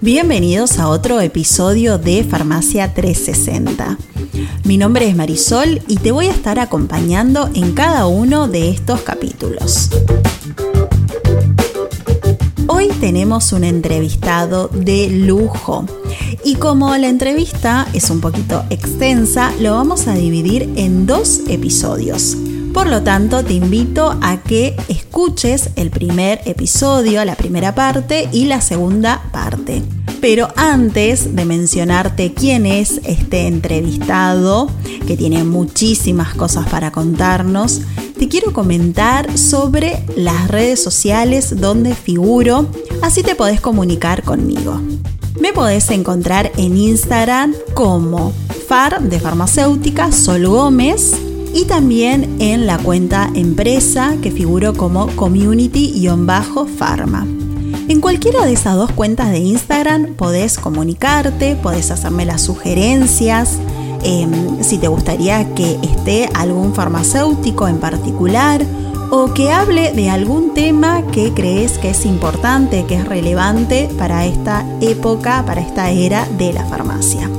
Bienvenidos a otro episodio de Farmacia 360. Mi nombre es Marisol y te voy a estar acompañando en cada uno de estos capítulos. Hoy tenemos un entrevistado de lujo y como la entrevista es un poquito extensa, lo vamos a dividir en dos episodios. Por lo tanto, te invito a que escuches el primer episodio, la primera parte y la segunda parte. Pero antes de mencionarte quién es este entrevistado, que tiene muchísimas cosas para contarnos, te quiero comentar sobre las redes sociales donde figuro, así te podés comunicar conmigo. Me podés encontrar en Instagram como Far de Farmacéutica Sol Gómez y también en la cuenta empresa que figuró como community-pharma. En cualquiera de esas dos cuentas de Instagram podés comunicarte, podés hacerme las sugerencias, em, si te gustaría que esté algún farmacéutico en particular o que hable de algún tema que crees que es importante, que es relevante para esta época, para esta era de la farmacia.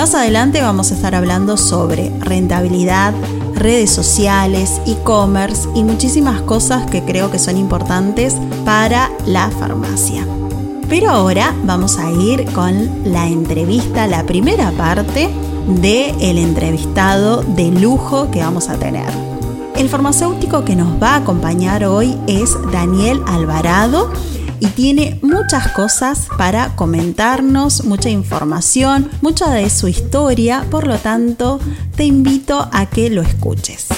Más adelante vamos a estar hablando sobre rentabilidad, redes sociales, e-commerce y muchísimas cosas que creo que son importantes para la farmacia. Pero ahora vamos a ir con la entrevista, la primera parte del el entrevistado de lujo que vamos a tener. El farmacéutico que nos va a acompañar hoy es Daniel Alvarado y tiene muchas cosas para comentarnos, mucha información, mucha de su historia, por lo tanto te invito a que lo escuches.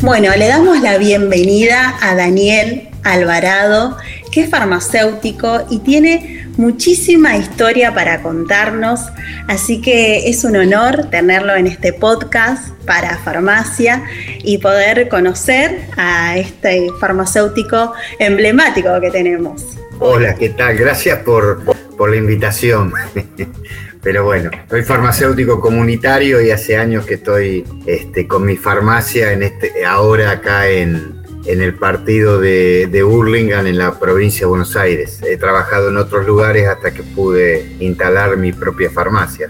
Bueno, le damos la bienvenida a Daniel Alvarado, que es farmacéutico y tiene muchísima historia para contarnos, así que es un honor tenerlo en este podcast para farmacia y poder conocer a este farmacéutico emblemático que tenemos. Hola, ¿qué tal? Gracias por, la invitación. Pero bueno, soy farmacéutico comunitario y hace años que estoy este, con mi farmacia en este, ahora acá en, en el partido de, de Burlingame en la provincia de Buenos Aires. He trabajado en otros lugares hasta que pude instalar mi propia farmacia.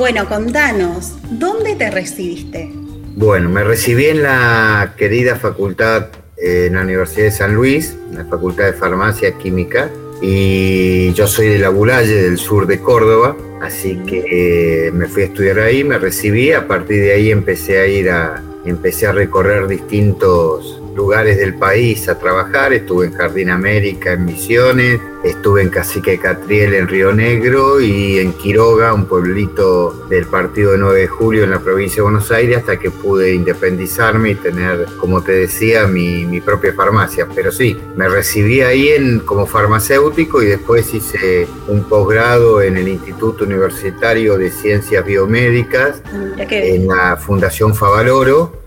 Bueno, contanos, ¿dónde te recibiste? Bueno, me recibí en la querida facultad en la Universidad de San Luis, en la Facultad de Farmacia Química, y yo soy de la Bulalle, del sur de Córdoba, así que eh, me fui a estudiar ahí, me recibí, a partir de ahí empecé a ir a, empecé a recorrer distintos lugares del país a trabajar. Estuve en Jardín América, en Misiones, estuve en Cacique Catriel, en Río Negro y en Quiroga, un pueblito del partido de 9 de julio en la provincia de Buenos Aires, hasta que pude independizarme y tener, como te decía, mi, propia farmacia. Pero sí, me recibí ahí en, como farmacéutico y después hice un posgrado en el Instituto Universitario de Ciencias Biomédicas en la Fundación Favaloro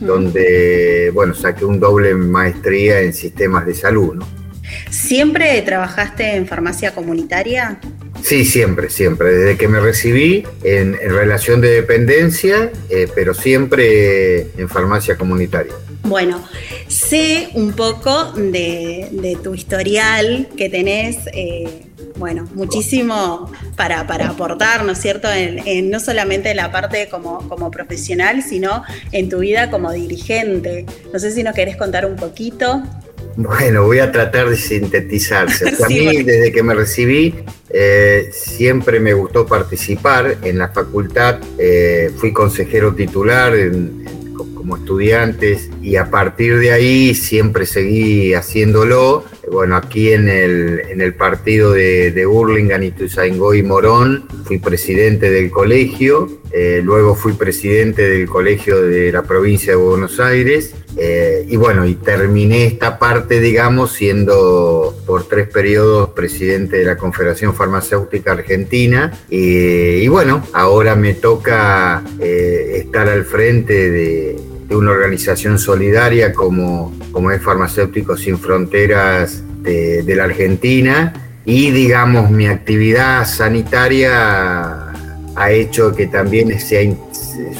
donde, bueno, saqué un doble maestría en sistemas de salud, ¿no? ¿Siempre trabajaste en farmacia comunitaria? Sí, siempre, siempre. Desde que me recibí en, relación de dependencia, eh, pero siempre en farmacia comunitaria. Bueno, sé un poco de, tu historial que tenés. Eh, bueno, muchísimo para, aportar, ¿no es cierto? En, no solamente en la parte como, como profesional, sino en tu vida como dirigente. No sé si nos querés contar un poquito. Bueno, voy a tratar de sintetizarse. a mí, desde que me recibí, eh, siempre me gustó participar en la facultad. Eh, fui consejero titular como estudiantes y a partir de ahí siempre seguí haciéndolo. Bueno, aquí en el, en el partido de, de Burlingame, Ituzaingó y Morón, fui presidente del colegio, eh, luego fui presidente del colegio de la provincia de Buenos Aires, eh, y bueno, y terminé esta parte, digamos, siendo por tres periodos presidente de la Confederación Farmacéutica Argentina, y, bueno, ahora me toca eh, estar al frente de de una organización solidaria como, como es Farmacéuticos Sin Fronteras de, la Argentina. Y digamos mi actividad sanitaria ha hecho que también sea,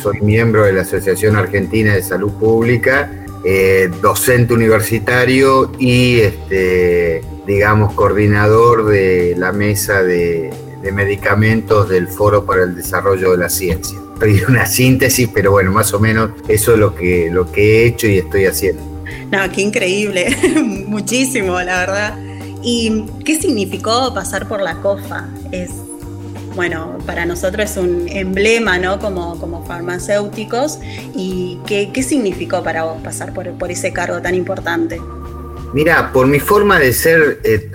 soy miembro de la Asociación Argentina de Salud Pública, eh, docente universitario y, este, digamos, coordinador de la mesa de, medicamentos del Foro para el Desarrollo de la Ciencia. Estoy una síntesis, pero bueno, más o menos eso es lo que, lo que he hecho y estoy haciendo. No, qué increíble, muchísimo, la verdad. ¿Y qué significó pasar por la COFA? Es, bueno, para nosotros es un emblema, ¿no? Como, como farmacéuticos. ¿Y qué, qué significó para vos pasar por, por ese cargo tan importante? Mira, por mi forma de ser, eh,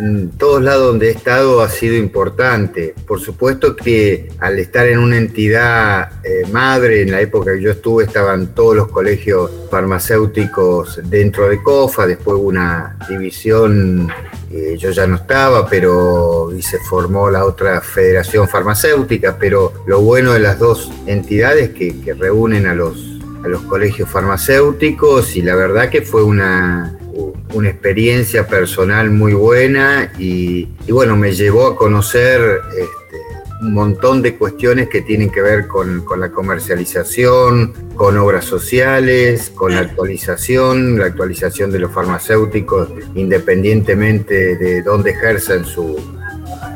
en, todos lados donde he estado ha sido importante. Por supuesto que al estar en una entidad eh, madre, en la época que yo estuve, estaban todos los colegios farmacéuticos dentro de COFA, después hubo una división, eh, yo ya no estaba, pero y se formó la otra federación farmacéutica, pero lo bueno de las dos entidades que, que reúnen a los a los colegios farmacéuticos y la verdad que fue una, una experiencia personal muy buena y, bueno, me llevó a conocer este, un montón de cuestiones que tienen que ver con, la comercialización, con obras sociales, con la actualización, la actualización de los farmacéuticos independientemente de dónde ejercen su,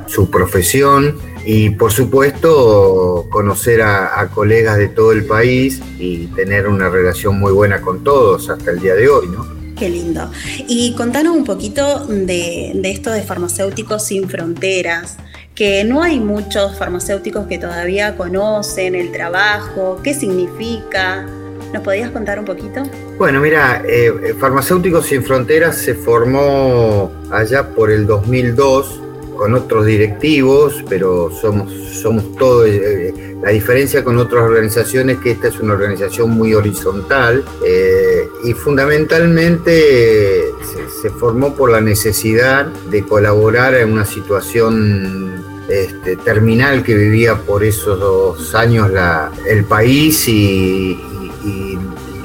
su profesión y por supuesto conocer a, a, colegas de todo el país y tener una relación muy buena con todos hasta el día de hoy, ¿no? Qué lindo. Y contanos un poquito de, esto de farmacéuticos sin fronteras, que no hay muchos farmacéuticos que todavía conocen el trabajo, qué significa. ¿Nos podías contar un poquito? Bueno, mira, eh, Farmacéuticos Sin Fronteras se formó allá por el 2002 con otros directivos, pero somos, todos. Eh, eh, la diferencia con otras organizaciones es que esta es una organización muy horizontal eh, y fundamentalmente se, formó por la necesidad de colaborar en una situación este, terminal que vivía por esos dos años el país y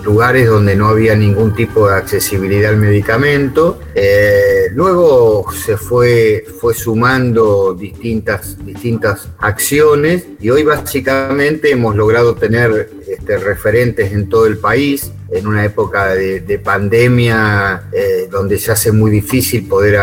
lugares donde no había ningún tipo de accesibilidad al medicamento. Eh, luego se fue, fue sumando distintas, distintas acciones y hoy básicamente hemos logrado tener este, referentes en todo el país en una época de, pandemia eh, donde se hace muy difícil poder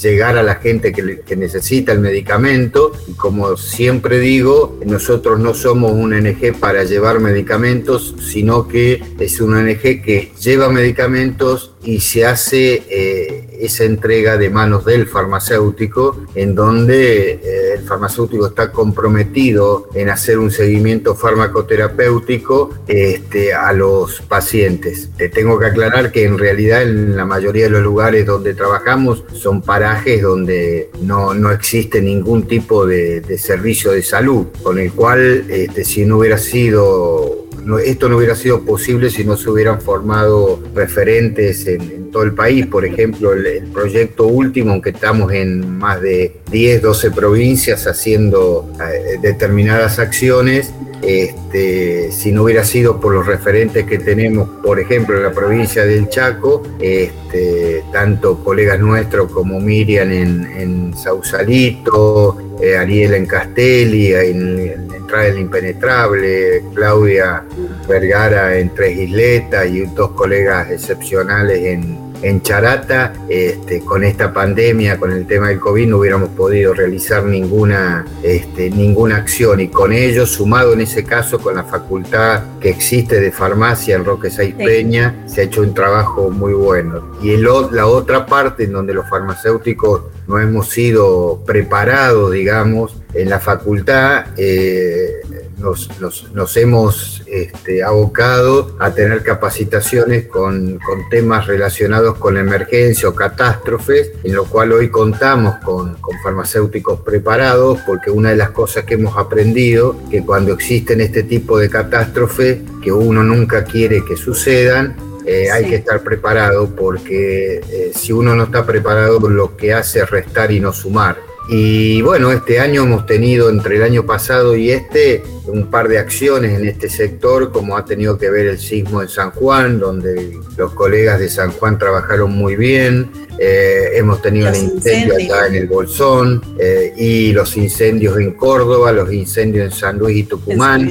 llegar a la gente que, necesita el medicamento. Y como siempre digo, nosotros no somos un ONG para llevar medicamentos, sino que es una ONG que lleva medicamentos y se hace eh, esa entrega de manos del farmacéutico, en donde eh, el farmacéutico está comprometido en hacer un seguimiento farmacoterapéutico este, a los pacientes. Te tengo que aclarar que en realidad en la mayoría de los lugares donde trabajamos son parajes donde no, no existe ningún tipo de, servicio de salud, con el cual este, si no hubiera sido esto no hubiera sido posible si no se hubieran formado referentes en, todo el país. Por ejemplo, el, proyecto último, aunque estamos en más de 10, 12 provincias haciendo eh, determinadas acciones, este, si no hubiera sido por los referentes que tenemos, por ejemplo, en la provincia del Chaco, este, tanto colegas nuestros como Miriam en, Sausalito, eh, Ariel en Castelli, en, Entrada del Impenetrable, Claudia Vergara en Tres Isletas y dos colegas excepcionales en, en Charata, este, con esta pandemia, con el tema del COVID, no hubiéramos podido realizar ninguna, este, ninguna acción. Y con ello, sumado en ese caso con la facultad que existe de farmacia en Roque Saiz Peña, se ha hecho un trabajo muy bueno. Y la otra parte en donde los farmacéuticos no hemos sido preparados, digamos, en la facultad, eh, nos, hemos este, abocado a tener capacitaciones con, temas relacionados con emergencia o catástrofes, en lo cual hoy contamos con, farmacéuticos preparados, porque una de las cosas que hemos aprendido, que cuando existen este tipo de catástrofes, que uno nunca quiere que sucedan, eh, hay que estar preparado porque eh, si uno no está preparado lo que hace es restar y no sumar. Y bueno, este año hemos tenido entre el año pasado y este un par de acciones en este sector, como ha tenido que ver el sismo en San Juan, donde los colegas de San Juan trabajaron muy bien. Eh, hemos tenido el incendio acá en el Bolsón eh, y los incendios en Córdoba, los incendios en San Luis y Tucumán.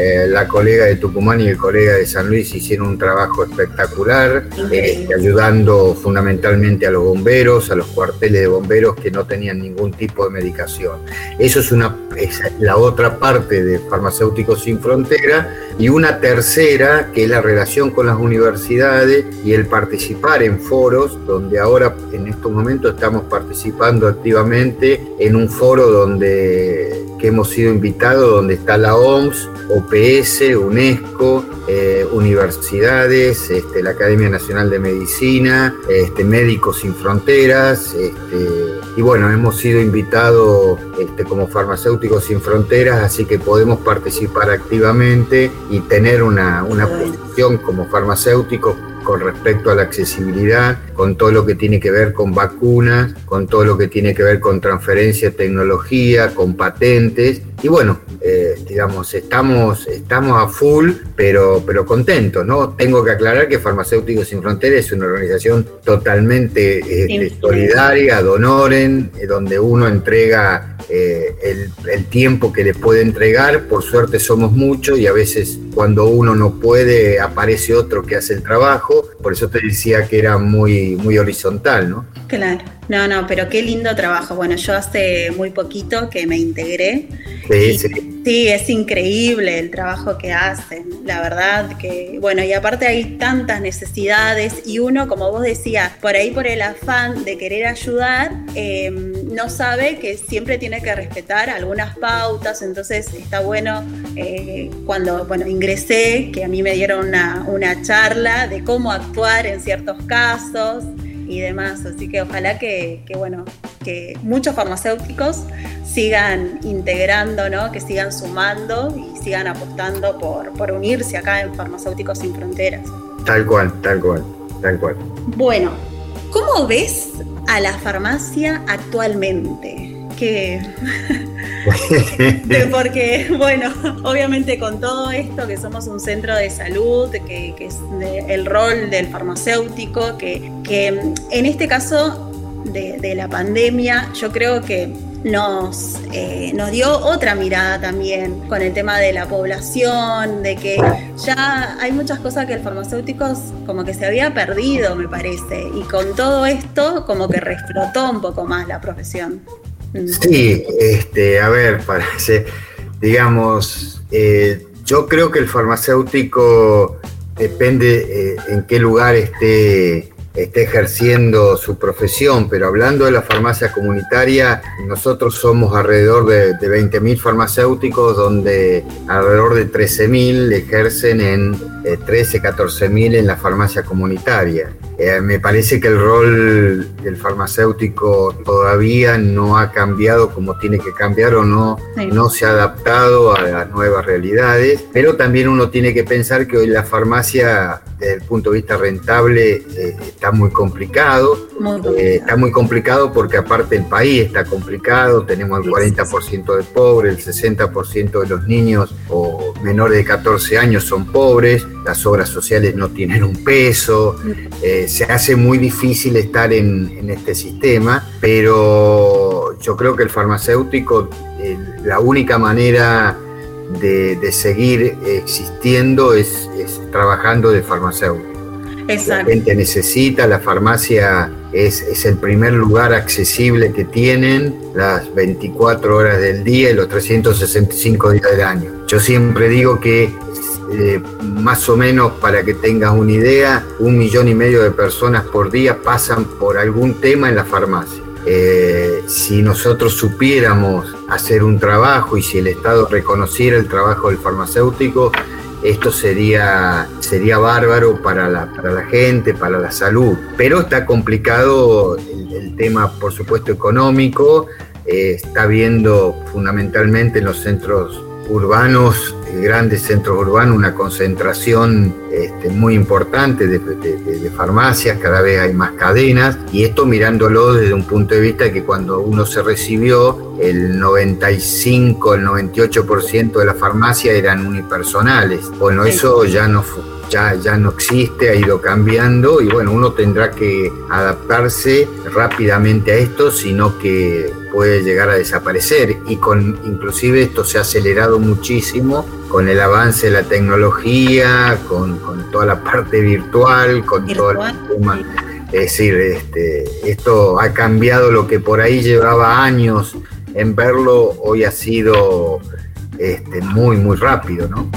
Eh, la colega de Tucumán y el colega de San Luis hicieron un trabajo espectacular, eh, ayudando fundamentalmente a los bomberos, a los cuarteles de bomberos que no tenían ningún tipo de medicación. Eso es, una, es la otra parte de Farmacéuticos Sin Frontera y una tercera que es la relación con las universidades y el participar en foros, donde ahora en estos momentos estamos participando activamente en un foro donde que hemos sido invitados, donde está la OMS, OPS, UNESCO, eh, universidades, este, la Academia Nacional de Medicina, este, Médicos Sin Fronteras, este, y bueno, hemos sido invitados este, como farmacéuticos sin fronteras, así que podemos participar activamente y tener una, una posición como farmacéuticos con respecto a la accesibilidad, con todo lo que tiene que ver con vacunas, con todo lo que tiene que ver con transferencia de tecnología, con patentes. Y bueno, eh, digamos, estamos, estamos a full, pero, pero contentos, ¿no? Tengo que aclarar que Farmacéuticos Sin Fronteras es una organización totalmente este, solidaria, donoren, eh, donde uno entrega eh, el, el, tiempo que le puede entregar. Por suerte somos muchos y a veces cuando uno no puede aparece otro que hace el trabajo. Por eso te decía que era muy, muy horizontal, ¿no? Claro. No, no, pero qué lindo trabajo. Bueno, yo hace muy poquito que me integré. Sí, sí. Sí, es increíble el trabajo que hacen, la verdad que, bueno, y aparte hay tantas necesidades y uno, como vos decías, por ahí por el afán de querer ayudar, eh, no sabe que siempre tiene que respetar algunas pautas, entonces está bueno eh, cuando, bueno, ingresé, que a mí me dieron una, una charla de cómo actuar en ciertos casos y demás. Así que ojalá que, bueno, que muchos farmacéuticos sigan integrando, ¿no? que sigan sumando y sigan apostando por, por unirse acá en Farmacéuticos Sin Fronteras. Tal cual, tal cual, tal cual. Bueno, ¿cómo ves a la farmacia actualmente? Que porque, bueno, obviamente con todo esto, que somos un centro de salud, que, es el rol del farmacéutico, que, que en este caso de, la pandemia, yo creo que nos, eh, nos dio otra mirada también con el tema de la población, de que ya hay muchas cosas que el farmacéutico como que se había perdido, me parece, y con todo esto como que reflotó un poco más la profesión. Sí, este, a ver, parece, digamos, eh, yo creo que el farmacéutico depende eh, en qué lugar esté esté ejerciendo su profesión, pero hablando de la farmacia comunitaria, nosotros somos alrededor de, de 20.000 farmacéuticos, donde alrededor de 13.000 ejercen en 13, eh, 14.000 en la farmacia comunitaria. Eh, me parece que el rol del farmacéutico todavía no ha cambiado como tiene que cambiar o no, no se ha adaptado a las nuevas realidades, pero también uno tiene que pensar que hoy la farmacia desde el punto de vista rentable eh, está muy complicado. Eh, está muy complicado porque aparte el país está complicado, tenemos el 40% de pobres, el 60% de los niños o menores de 14 años son pobres, las obras sociales no tienen un peso, eh, se hace muy difícil estar en, este sistema, pero yo creo que el farmacéutico, la única manera de, seguir existiendo es, trabajando de farmacéutico. La gente necesita, la farmacia es, es, el primer lugar accesible que tienen las 24 horas del día y los 365 días del año. Yo siempre digo que eh, más o menos para que tengas una idea, un millón y medio de personas por día pasan por algún tema en la farmacia. Eh, si nosotros supiéramos hacer un trabajo y si el Estado reconociera el trabajo del farmacéutico, esto sería, sería bárbaro para la, para la gente, para la salud. Pero está complicado el, tema, por supuesto, económico. Eh, está viendo fundamentalmente en los centros urbanos grandes centros urbanos una concentración este, muy importante de, farmacias, cada vez hay más cadenas, y esto mirándolo desde un punto de vista que cuando uno se recibió, el 95, el 98% de las farmacias eran unipersonales. Bueno, eso ya no ya, ya no existe, ha ido cambiando y bueno, uno tendrá que adaptarse rápidamente a esto, sino que puede llegar a desaparecer y con inclusive esto se ha acelerado muchísimo con el avance de la tecnología, con, toda la parte virtual, con todo el tema. Es decir, este, esto ha cambiado lo que por ahí llevaba años en verlo, hoy ha sido este, muy, muy rápido, ¿no?